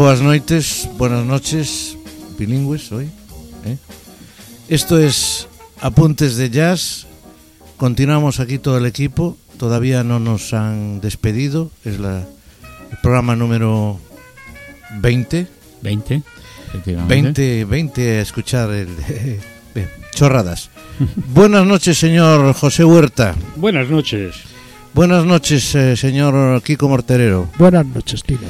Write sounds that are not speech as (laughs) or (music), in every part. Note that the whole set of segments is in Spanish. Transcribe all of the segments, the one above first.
Boas noites, buenas noches, bilingües hoy. ¿eh? Esto es Apuntes de Jazz. Continuamos aquí todo el equipo. Todavía no nos han despedido. Es la, el programa número 20. 20, 20, 20 a escuchar el, chorradas. (laughs) Buenas noches, señor José Huerta. Buenas noches. Buenas noches, eh, señor Kiko Morterero. Buenas noches, Tino.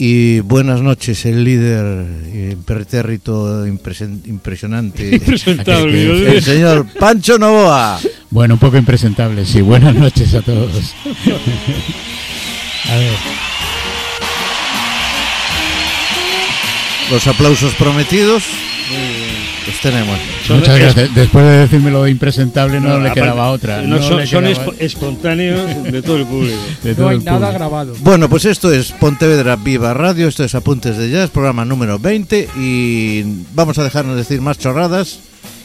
Y buenas noches, el líder impertérrito, impresen- impresionante, (laughs) Impresentable. el señor Pancho Novoa. Bueno, un poco impresentable, sí. Buenas noches a todos. (laughs) a ver, Los aplausos prometidos los tenemos. Muchas es- gracias. Después de decirme lo impresentable, no, le aparte, quedaba otra. no, no son quedaba- espontáneos de todo el público. (laughs) de No todo hay el nada público. grabado. Bueno, pues esto es Pontevedra Viva Radio, esto es Apuntes de Jazz, programa número 20 y vamos a dejarnos decir más chorradas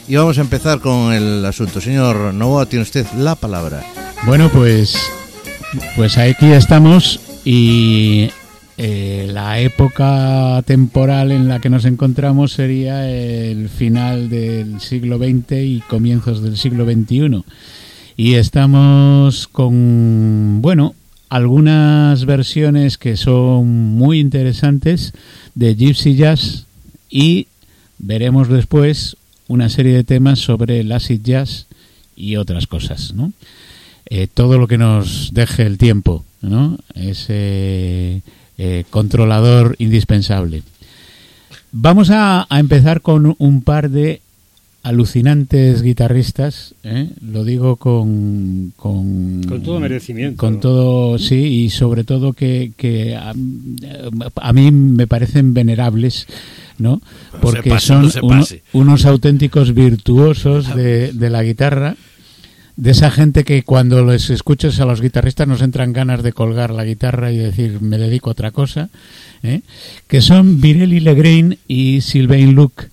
y vamos a empezar con el asunto. Señor Novoa, tiene usted la palabra. Bueno, pues, pues aquí estamos y eh, la época temporal en la que nos encontramos sería el final del siglo XX y comienzos del siglo XXI. Y estamos con, bueno, algunas versiones que son muy interesantes de Gypsy Jazz y veremos después una serie de temas sobre el acid jazz y otras cosas, ¿no? Eh, todo lo que nos deje el tiempo, ¿no? Ese eh, controlador indispensable. Vamos a, a empezar con un par de alucinantes guitarristas, ¿eh? lo digo con, con Con todo merecimiento. con todo sí y sobre todo que, que a, a mí me parecen venerables no porque pase, son no uno- unos auténticos virtuosos de, de la guitarra de esa gente que cuando les escuchas a los guitarristas nos entran ganas de colgar la guitarra y decir me dedico a otra cosa ¿eh? que son Virelli Legrain y Sylvain Luc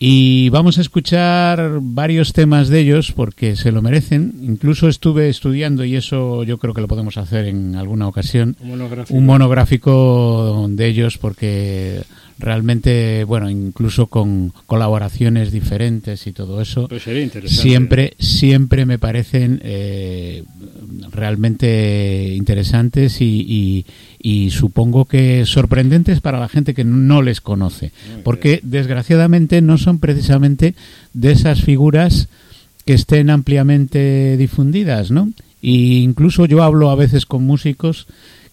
y vamos a escuchar varios temas de ellos porque se lo merecen. Incluso estuve estudiando, y eso yo creo que lo podemos hacer en alguna ocasión, Un monográfico. un monográfico de ellos porque realmente, bueno, incluso con colaboraciones diferentes y todo eso, Pues sería interesante. siempre, siempre me parecen eh, realmente interesantes y, y- y supongo que sorprendentes para la gente que no les conoce. Muy Porque desgraciadamente no son precisamente de esas figuras que estén ampliamente difundidas, ¿no? Y incluso yo hablo a veces con músicos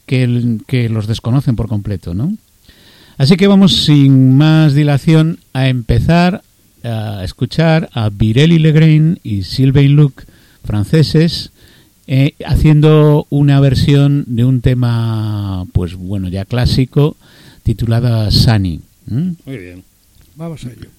que, que los desconocen por completo, ¿no? Así que vamos sin más dilación a empezar a escuchar a Virelli Legrain y Sylvain Luc, franceses, eh, haciendo una versión de un tema, pues bueno, ya clásico, titulada Sunny. Muy bien. Vamos a ello.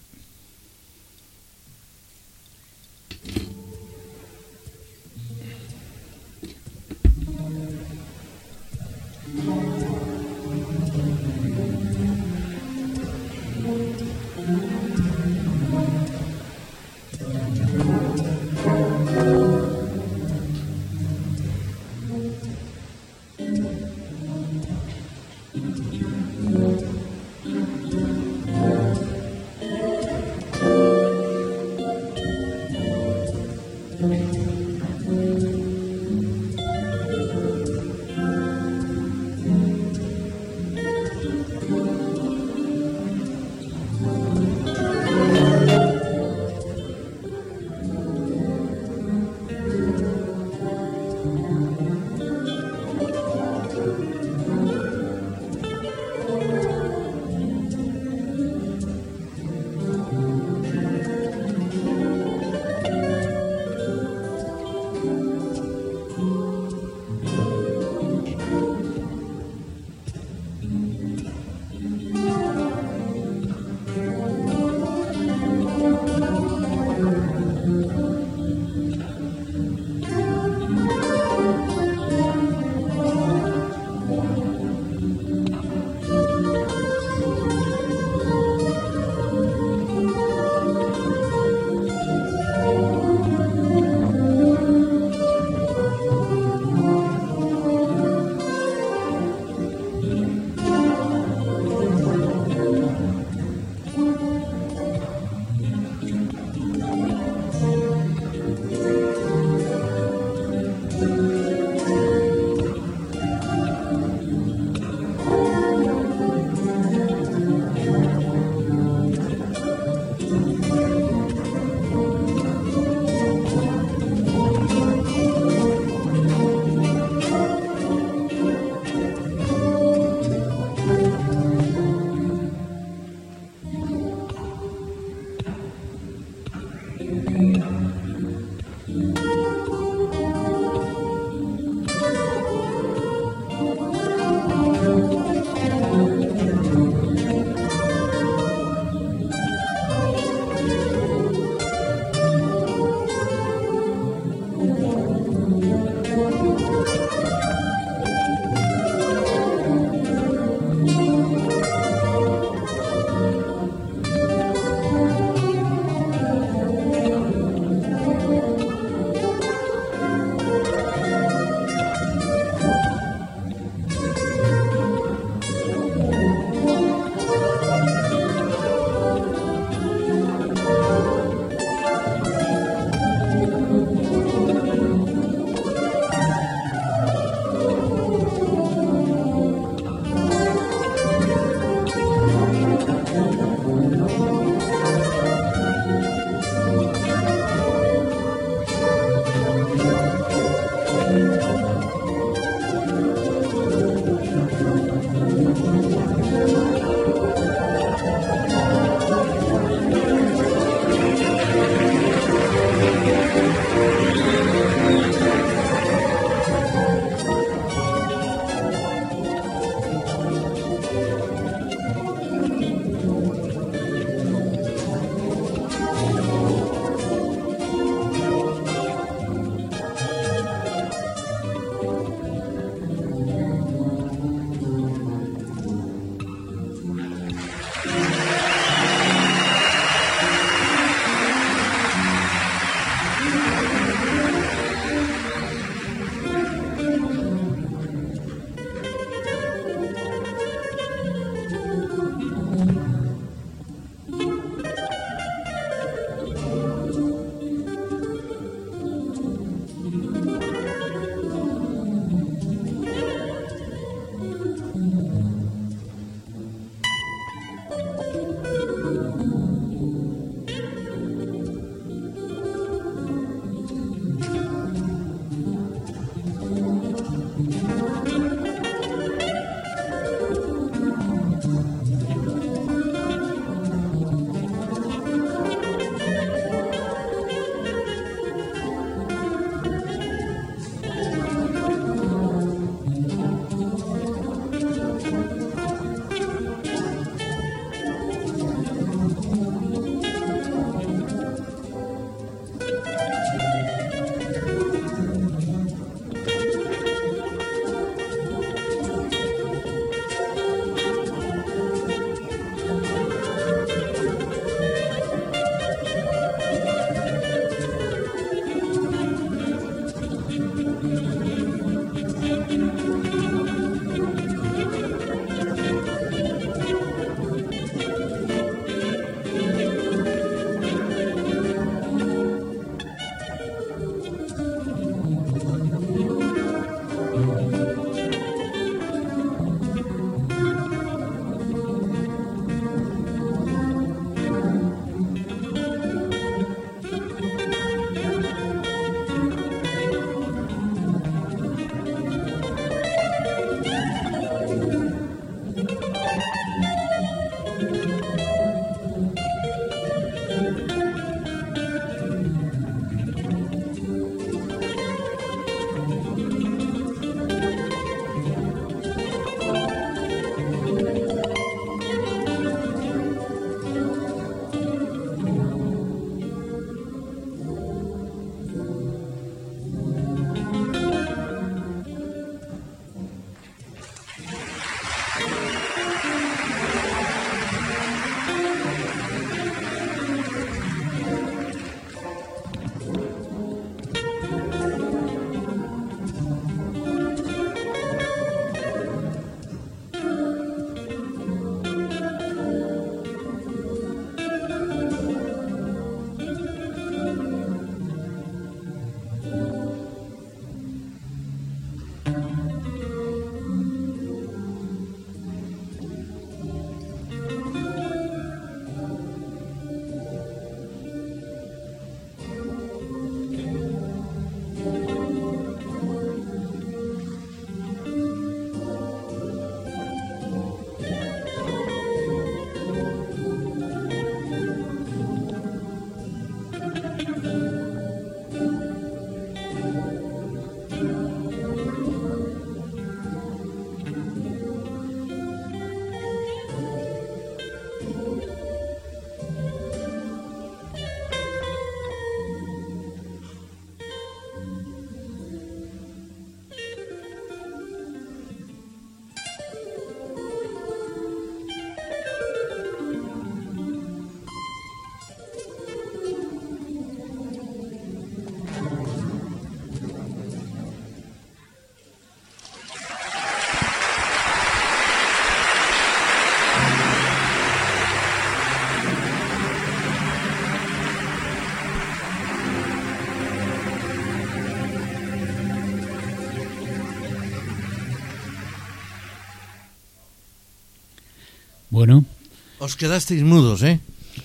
Os quedasteis mudos, ¿eh?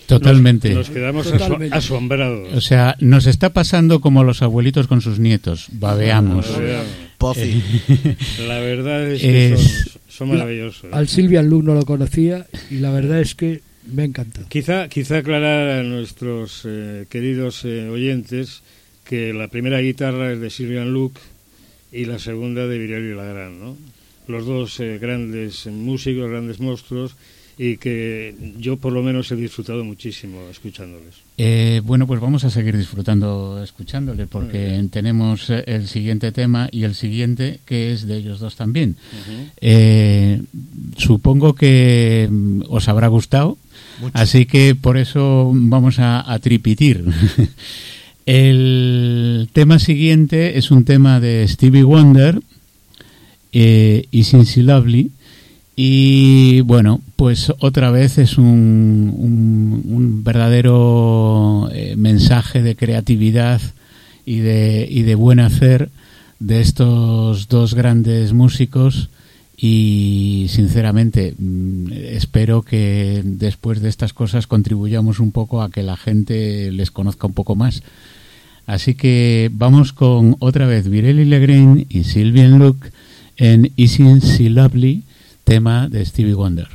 totalmente. Nos quedamos aso- Totalmente. asombrados. O sea, nos está pasando como los abuelitos con sus nietos. Babeamos. La verdad- Pozi. La verdad es que Es- son, son maravillosos. Al Silvian Luke no lo conocía y la verdad es que me ha encantado. Quizá, quizá aclarar a nuestros eh, queridos eh, oyentes que la primera guitarra es de Sylvian Luke y la segunda de Virelio Lagrán, ¿no? Los dos eh, grandes músicos, grandes monstruos y que yo por lo menos he disfrutado muchísimo escuchándoles. Eh, bueno, pues vamos a seguir disfrutando escuchándole porque tenemos eh, el siguiente tema y el siguiente que es de ellos dos también. Eh, supongo que mm, os habrá gustado, Mucho. así que por eso vamos a, a tripitir. (laughs) el tema siguiente es un tema de Stevie Wonder eh, y Cincy Lovely. Y bueno, pues otra vez es un, un- verdadero eh, mensaje de creatividad y de, y de buen hacer de estos dos grandes músicos y sinceramente mm, espero que después de estas cosas contribuyamos un poco a que la gente les conozca un poco más. Así que vamos con otra vez Virelli Legrain y Sylvian Luke en Isn't She Lovely, tema de Stevie Wonder.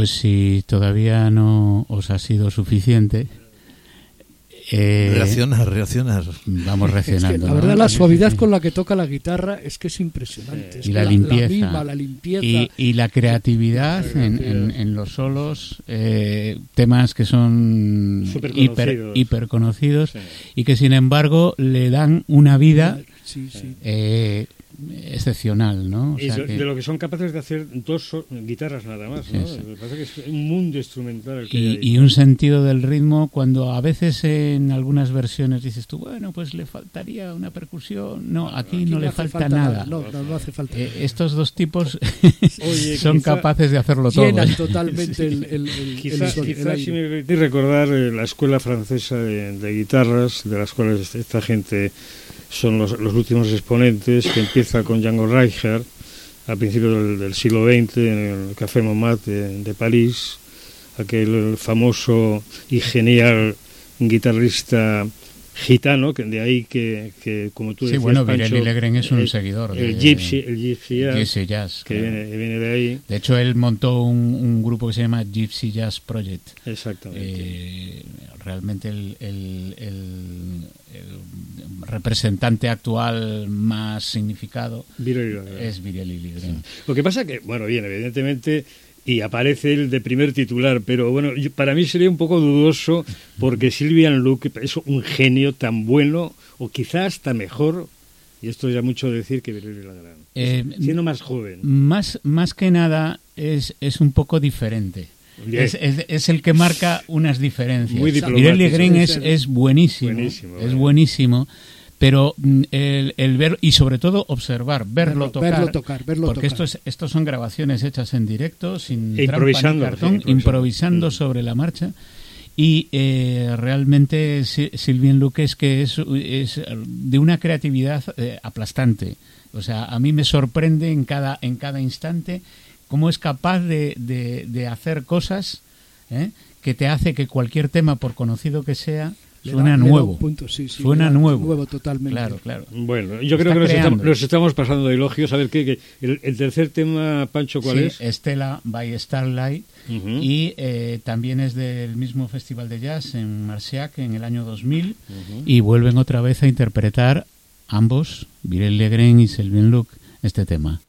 Pues si todavía no os ha sido suficiente, eh, reaccionar, reaccionar. Vamos reaccionando. la verdad, la suavidad con la que toca la guitarra es que es impresionante. y la, limpieza. Y, la creatividad en, los solos, eh, temas que son hiper, conocidos y que sin embargo le dan una vida. Eh, excepcional, ¿no? de lo que son capaces de hacer dos guitarras nada más, ¿no? Me parece que es un mundo instrumental. y, un sentido del ritmo cuando a veces en algulas versiones dices tú, bueno, pues le faltaría una percusión. No, aquí, no, le falta, nada. No, no, hace falta. Eh, estos dos tipos (laughs) (laughs) son capaces de hacerlo todo. Llenan totalmente (laughs) el, el, Quizás, si me permitís recordar eh, la escuela francesa de, de guitarras, de las cuales esta gente son los, los últimos exponentes, que empieza con Django Reinhardt a principios del, siglo XX en el Café Montmartre de, París, aquel famoso y genial guitarrista gitano, que de ahí que, que como tú decías, sí, bueno, Pancho, Legren es un seguidor. El, gypsy, el gypsy Jazz, que viene, de ahí. De hecho, él montó un, grupo que se llama Gypsy Jazz Project. Exactamente. Eh, realmente el, el, representante actual más significado es Virelli Legren. Lo que pasa que, bueno, bien, evidentemente y aparece el de primer titular, pero bueno, para mí sería un poco dudoso porque Silvian Luke es un genio tan bueno, o quizás hasta mejor, y esto ya mucho decir que Virelli Lagrán, eh, siendo más joven. Más, más que nada es, es un poco diferente. Es, es, el que marca unas diferencias. Virelli Green es, es buenísimo, es buenísimo pero mm, el, el, ver y sobre todo observar, verlo, tocar, verlo tocar, verlo porque tocar. Esto estos son grabaciones hechas en directo, sin e improvisando, cartón, improvisando, mm. sobre la marcha. Y eh, realmente Silvien Luque es que es, es de una creatividad eh, aplastante. O sea, a mí me sorprende en cada, en cada instante cómo es capaz de, de, de hacer cosas ¿eh? que te hace que cualquier tema, por conocido que sea, Suena nuevo. Suena nuevo. Nuevo totalmente. Claro, claro. Bueno, yo creo que nos estamos, pasando de elogios. A ver, ¿qué, el, tercer tema, Pancho, cuál es? Estela by Starlight. Y eh, también es del mismo Festival de Jazz en Marciac en el año 2000. Y vuelven otra vez a interpretar ambos, Virel Legren y Selvin Luke, este tema.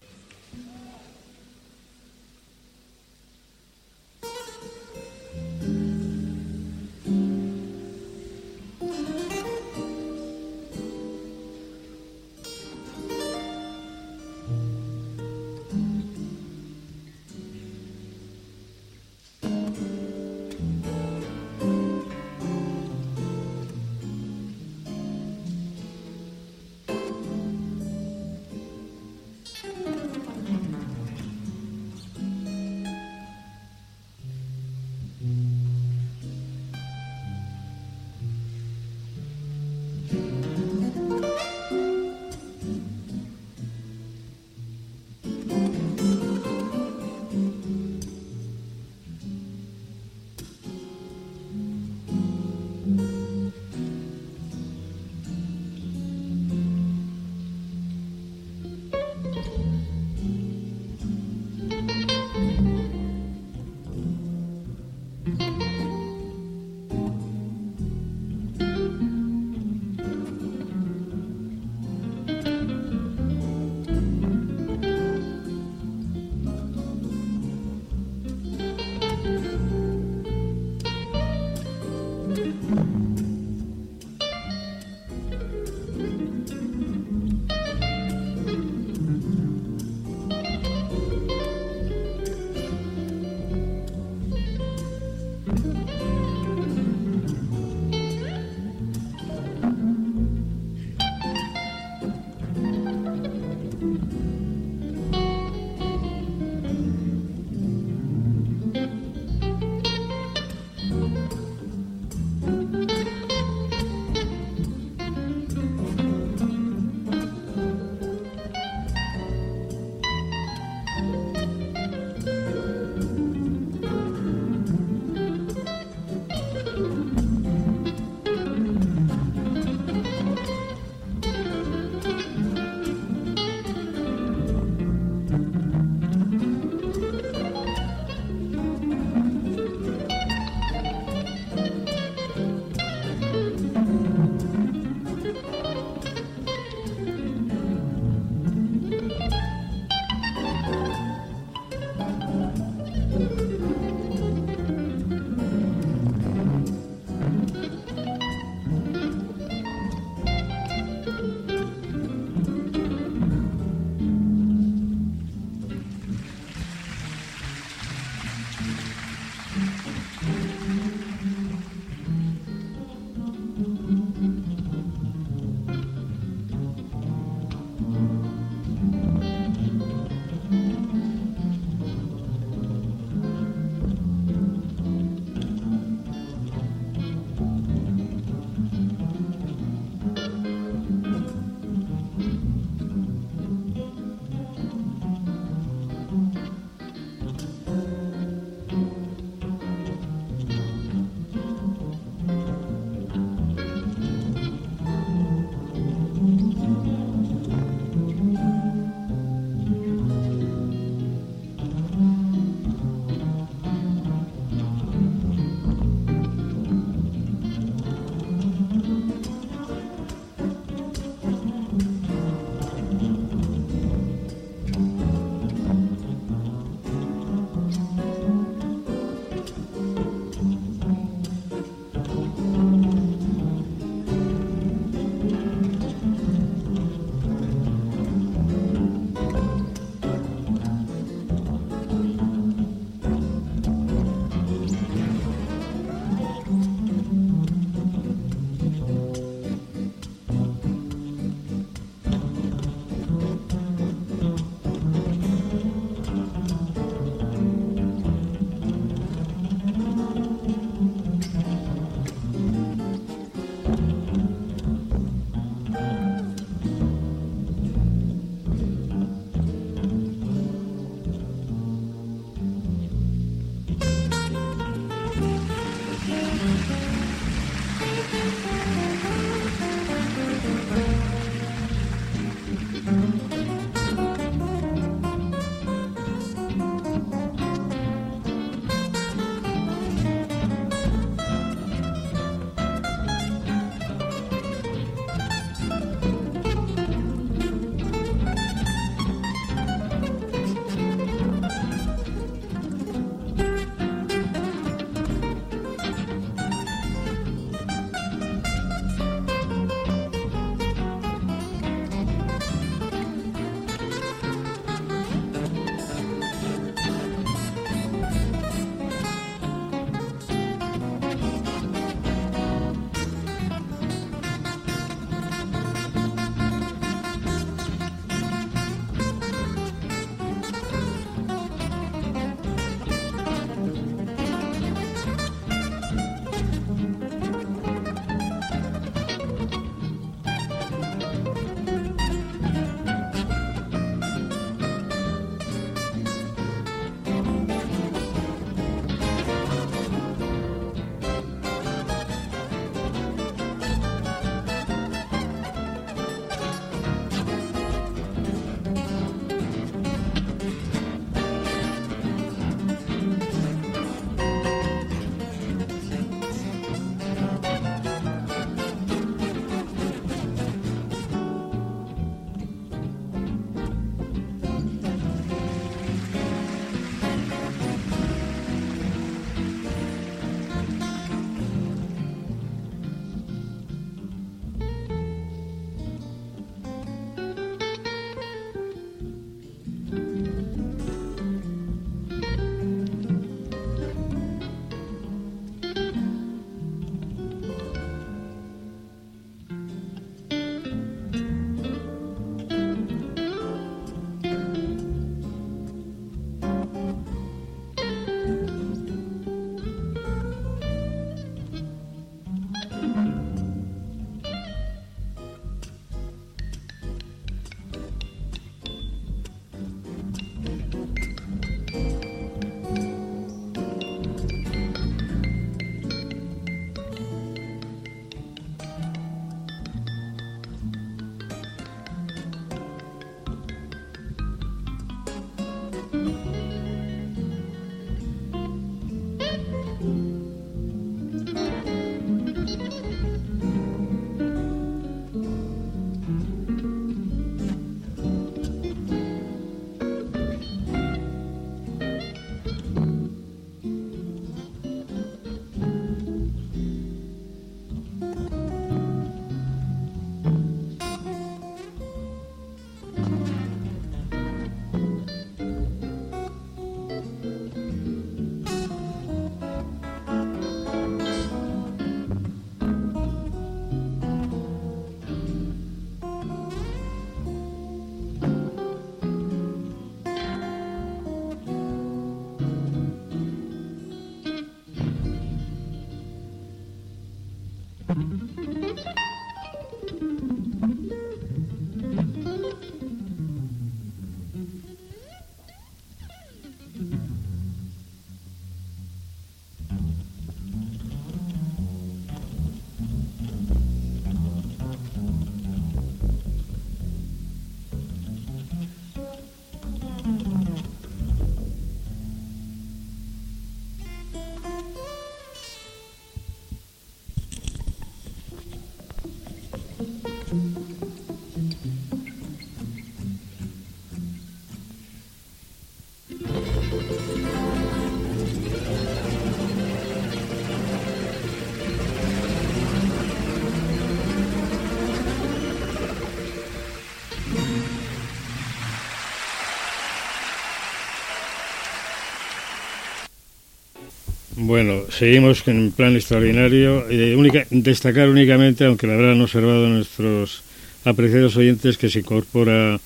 Bueno, seguimos en plan extraordinario. Eh, única, destacar únicamente, aunque lo habrán observado nuestros apreciados oyentes, que se incorpora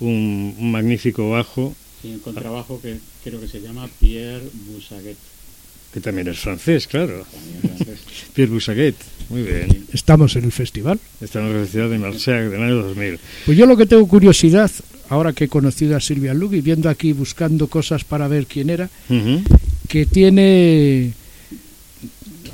un, un magnífico bajo, Y un contrabajo que creo que se llama Pierre Boussaguet. que también es francés, claro. (laughs) Pierre Boussaguet. Muy bien. Estamos en el festival. Está en la Universidad de Marseille del año 2000. Pues yo lo que tengo curiosidad, ahora que he conocido a Silvia Lug y viendo aquí buscando cosas para ver quién era. Que tiene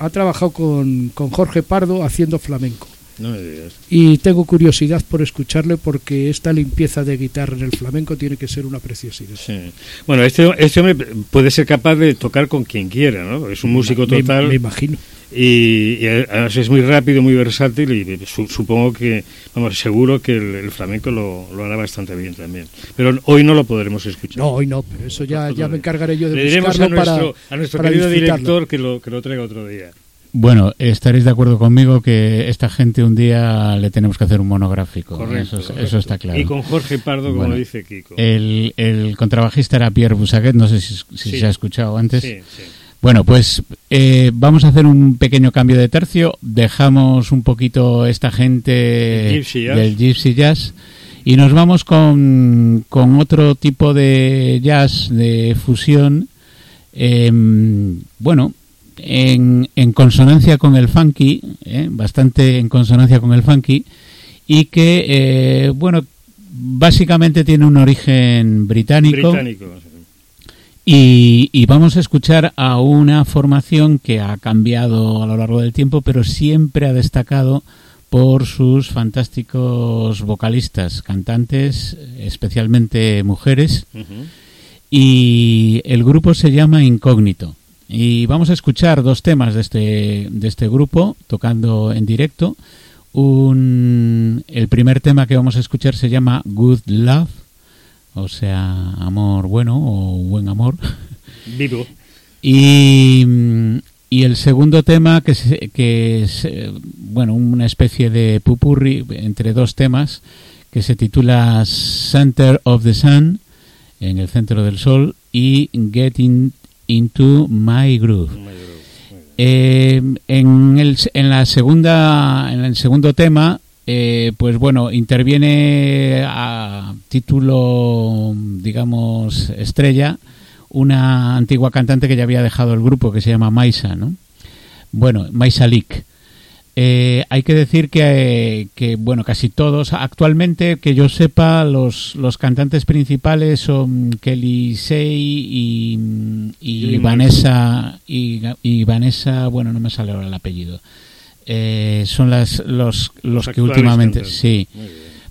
ha trabajado con, con Jorge Pardo haciendo flamenco. No me digas. Y tengo curiosidad por escucharle porque esta limpieza de guitarra en el flamenco tiene que ser una preciosidad. Sí. Bueno, este, este hombre puede ser capaz de tocar con quien quiera, ¿no? Es un músico Me- total. Me, imagino. Y, y además es muy rápido, muy versátil y su- supongo que, vamos, seguro que el, el flamenco lo, lo hará bastante bien también. Pero hoy no lo podremos escuchar. No, hoy no, pero eso ya, ya me encargaré yo de Le diremos a para, nuestro, a nuestro para querido disfrutarlo. director que lo, que lo traiga otro día. Bueno, estaréis de acuerdo conmigo que esta gente un día le tenemos que hacer un monográfico. Correcto, eso, es- correcto. eso está claro. Y con Jorge Pardo, como Bueno, dice Kiko. El, el contrabajista era Pierre Boussaguet, no sé si, si Sí. se ha escuchado antes. Sí, sí. Bueno, pues eh, vamos a hacer un pequeño cambio de tercio. Dejamos un poquito esta gente Gypsy del Gypsy Jazz y nos vamos con, con otro tipo de jazz, de fusión. em, bueno, en, en consonancia con el funky, eh, bastante en consonancia con el funky, y que, eh, bueno, básicamente tiene un origen británico. Británico. sí. Y, y vamos a escuchar a una formación que ha cambiado a lo largo del tiempo, pero siempre ha destacado por sus fantásticos vocalistas, cantantes, especialmente mujeres. Y el grupo se llama Incógnito. Y vamos a escuchar dos temas de este, de este grupo tocando en directo. Un, el primer tema que vamos a escuchar se llama Good Love, o sea, amor bueno o buen amor. Vivo. Y, mm, y el segundo tema, que, se- que es eh, bueno, una especie de pupurri entre dos temas, que se titula Center of the Sun, en el centro del sol, y Getting into My Groove. Eh, en, el, en la segunda, en el segundo tema, eh, pues bueno, interviene a título, digamos, estrella, una antigua cantante que ya había dejado el grupo, que se llama Maisa, ¿no? Bueno, Maisa Leak. Eh, hay que decir que, que, bueno, casi todos, actualmente, que yo sepa, los, los cantantes principales son Kelly Say y, y Julie Vanessa, y, y Vanessa, bueno, no me sale ahora el apellido. Eh, son las, los, los que últimamente, sí.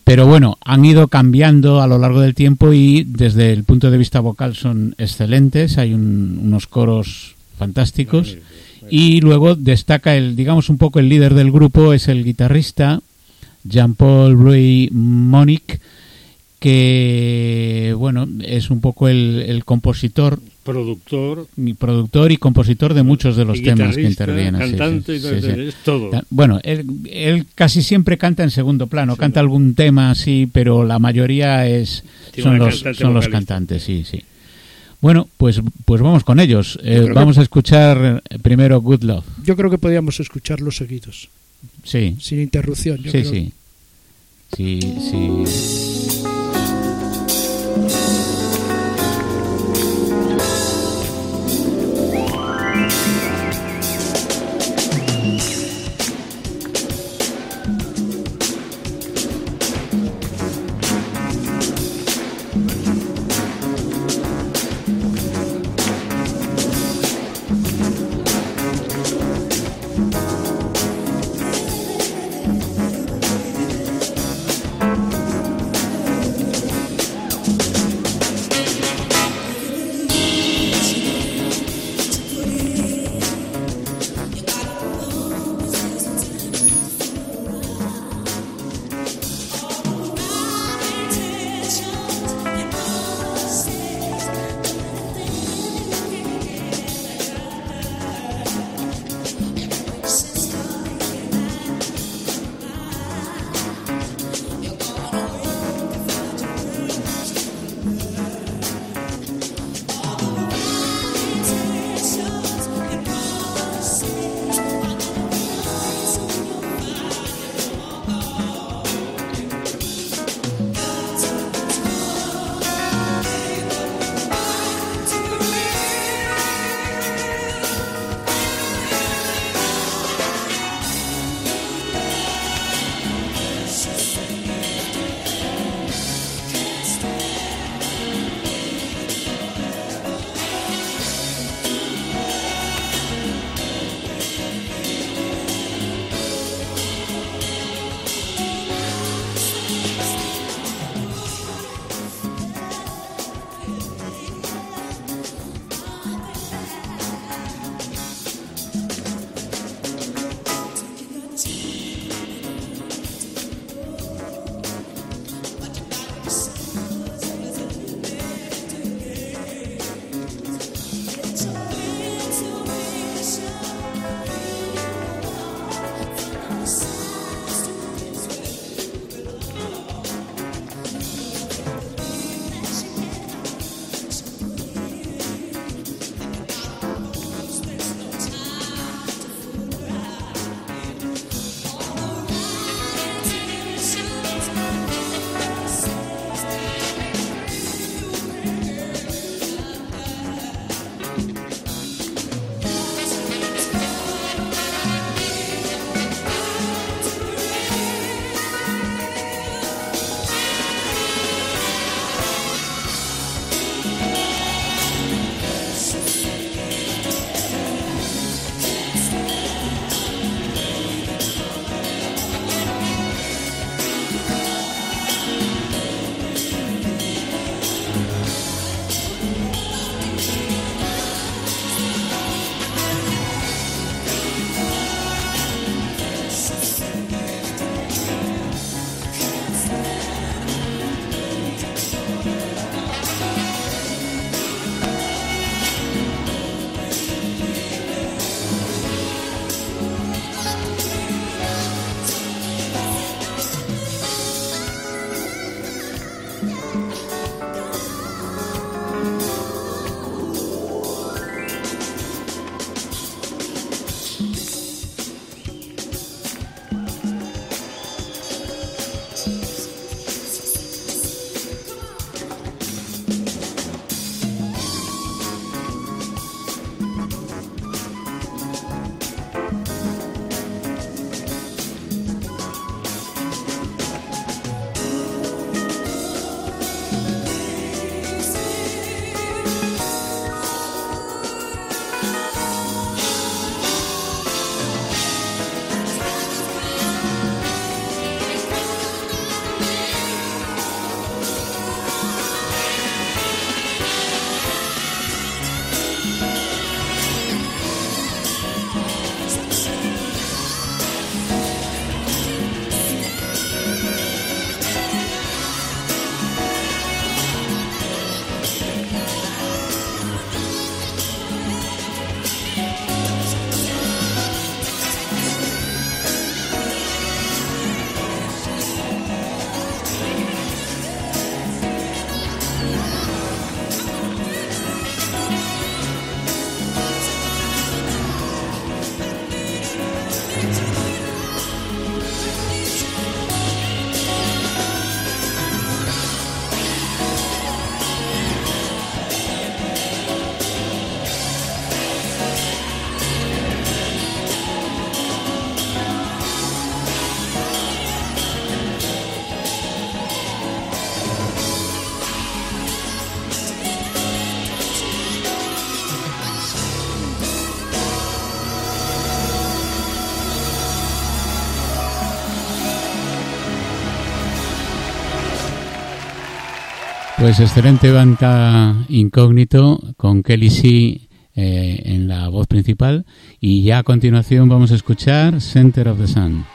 Pero bueno, han ido cambiando a lo largo del tiempo y desde el punto de vista vocal son excelentes. Hay un- unos coros fantásticos. Y luego destaca el, digamos, un poco el líder del grupo, es el guitarrista Jean-Paul Bruy Monic, que, bueno, es un poco el, el compositor, Productor, y productor y compositor de muchos de los temas que intervienen. sí, sí, cantante y todo, sí, sí. es todo. Bueno, él, él casi siempre canta en segundo plano, Sí, canta algún tema así, pero la mayoría es son los cantante son los vocalista. cantantes, sí, sí. Bueno, pues pues vamos con ellos. Eh, creo que- vamos a escuchar eh, primero Good Love. Yo creo que podíamos escucharlos seguidos, Sí, sin interrupción. Yo sí, creo. sí. Sí, sí. Pues excelente banda incógnito con Kelly C eh, en la voz principal y ya a continuación vamos a escuchar Center of the Sun.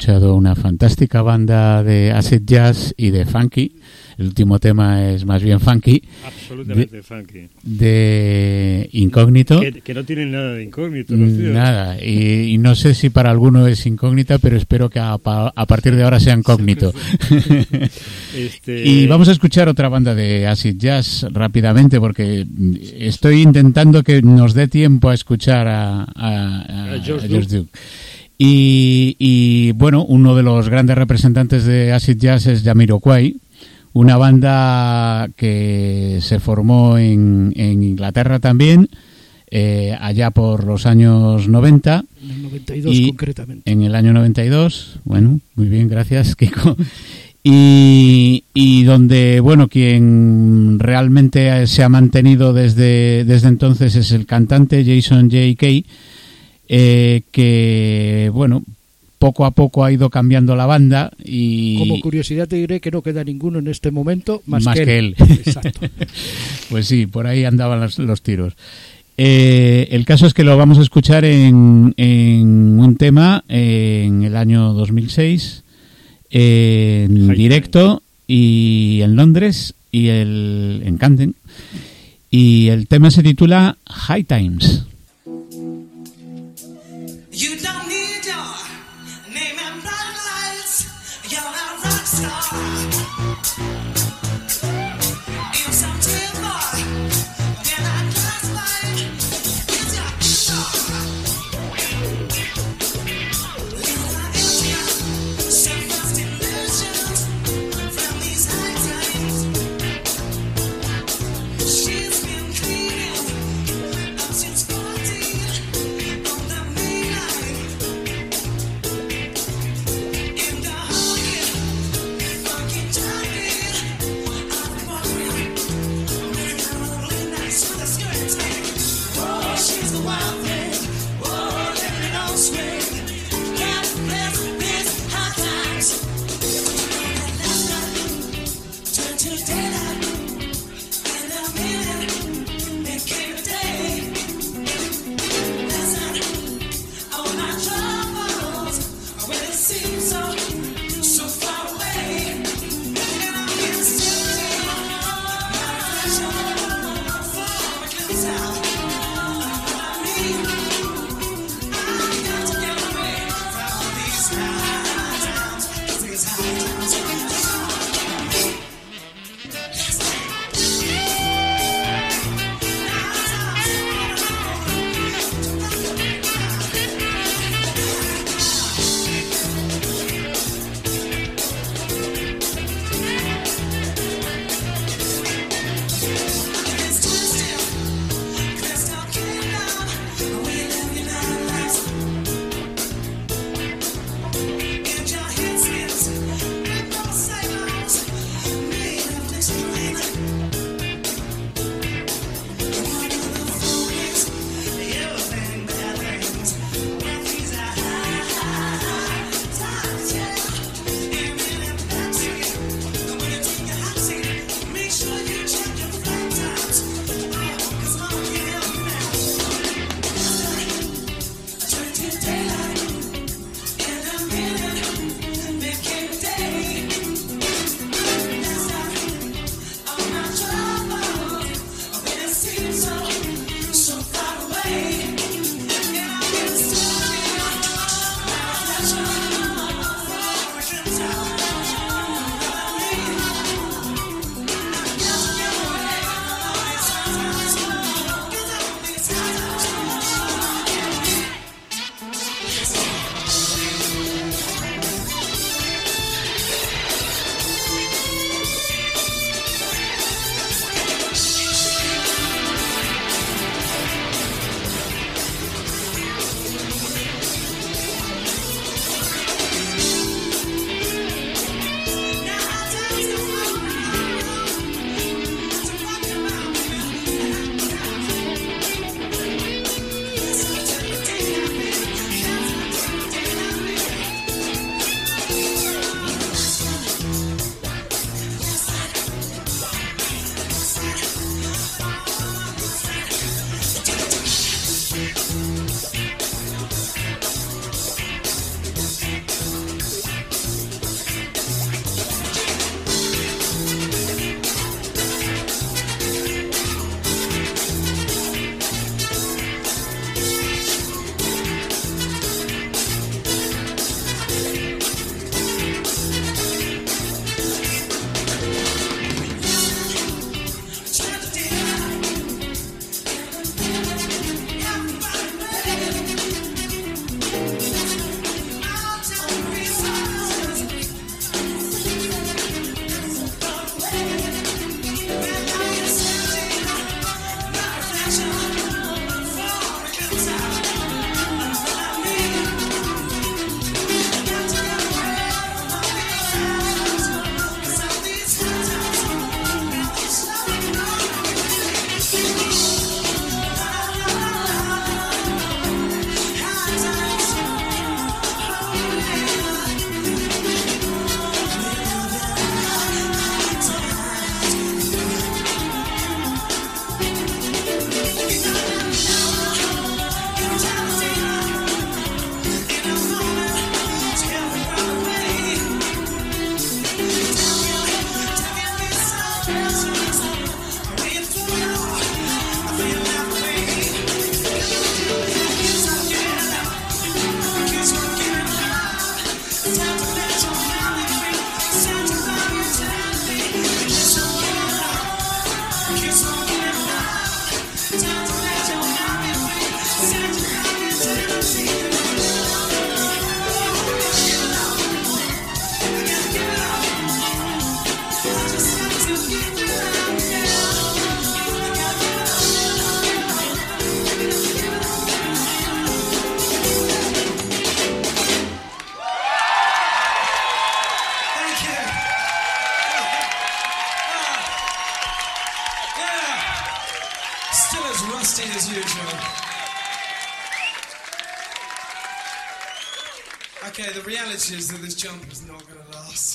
Escuchado una fantástica banda de acid jazz y de funky. El último tema es más bien funky, Absolutamente funky. de incógnito. Que, que no tienen nada de incógnito. los tíos. Nada, y, y no sé si para alguno es incógnita, pero espero que a, a partir de ahora sea incógnito. (laughs) Este, Y vamos a escuchar otra banda de acid jazz rápidamente porque mm, estoy intentando que nos dé tiempo a escuchar a, a- a- George a George Duke. Y, y, bueno, uno de los grandes representantes de acid jazz es Jamiroquai, una banda que se formó en, en Inglaterra también, eh, allá por los años 90 En el 92 Y- concretamente. en el año 92. Bueno, muy bien, gracias, (laughs) Kiko. Y, y donde, bueno, quien realmente se ha mantenido desde, desde entonces es el cantante Jason J.K., eh, que, bueno, poco a poco ha ido cambiando la banda y... Como curiosidad te diré que no queda ninguno en este momento más, Más que, que él. él. Exacto. (laughs) Pues sí, por ahí andaban los, los tiros. Eh, el caso es que lo vamos a escuchar en, en un tema en el año 2006, en High directo y en Londres y el, en Camden. Y el tema se titula High Times. You don't need your name and bright lights. You're a rock star.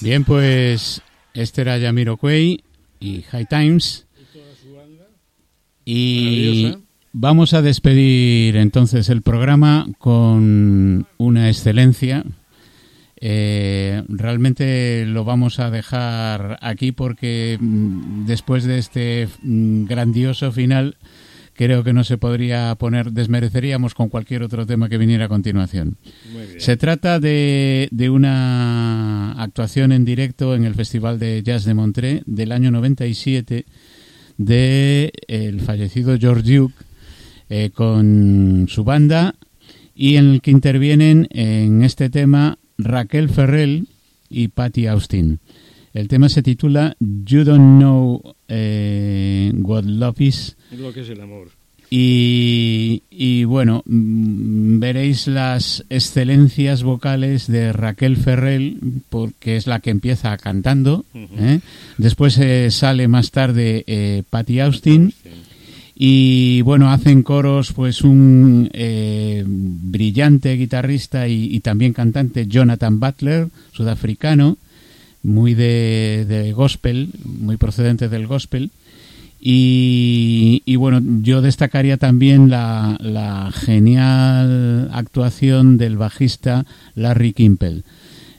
Bien, pues este era Yamiro Cuey y High Times. Y ¿eh? vamos a despedir entonces el programa con una excelencia. Eh, realmente lo vamos a dejar aquí porque mm, después de este mm, grandioso final creo que no se podría poner, desmereceríamos con cualquier otro tema que viniera a continuación. Muy bien. Se trata de, de una actuación en directo en el Festival de Jazz de Montreux del año 97 de el fallecido George Duke eh, con su banda y en el que intervienen en este tema Raquel Ferrell y Patty Austin. El tema se titula You Don't Know eh, What Love Is. Lo que es el amor. Y, y bueno, mm, veréis las excelencias vocales de Raquel Ferrell, porque es la que empieza cantando. ¿eh? Después eh, sale más tarde eh, Patty Austin. Y bueno, hacen coros pues un brillante guitarrista y, y también cantante, Jonathan Butler, sudafricano, muy de, de gospel, muy procedente del gospel. Y, y bueno, yo destacaría también la, la genial actuación del bajista Larry Kimpel.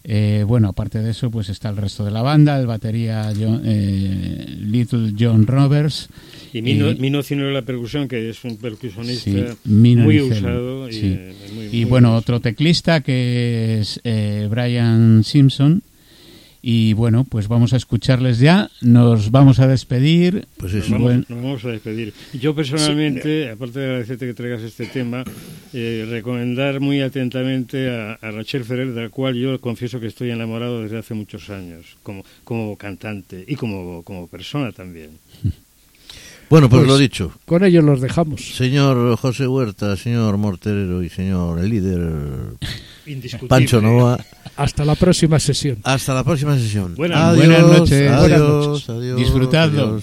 Eh, bueno, aparte de eso, pues está el resto de la banda, el batería John- eh, Little John Roberts. Y Mino, Y- Mino Cino de la percusión, que es un percusionista Sí, muy Nicelo, usado. Y, sí. eh, muy- Y muy bueno, otro teclista que es eh, Brian Simpson. Y bueno, pues vamos a escucharles ya. Nos vamos a despedir. Pues Nos eso. vamos, Buen- nos vamos a despedir. Yo personalmente, aparte de agradecerte que traigas este tema, eh, recomendar muy atentamente a, a Rachel Ferrer, de la cual yo confieso que estoy enamorado desde hace muchos años, como, como cantante y como, como persona también. Bueno, pues, Pues- lo dicho. Con ellos los dejamos. Señor José Huerta, señor Morterero y señor el líder Indiscutible. Pancho Nova, Hasta la próxima sesión. hasta la próxima sesión. Buenas- adiós, buenas noches. Adiós, Buenas noches. adiós, Disfrutadlo.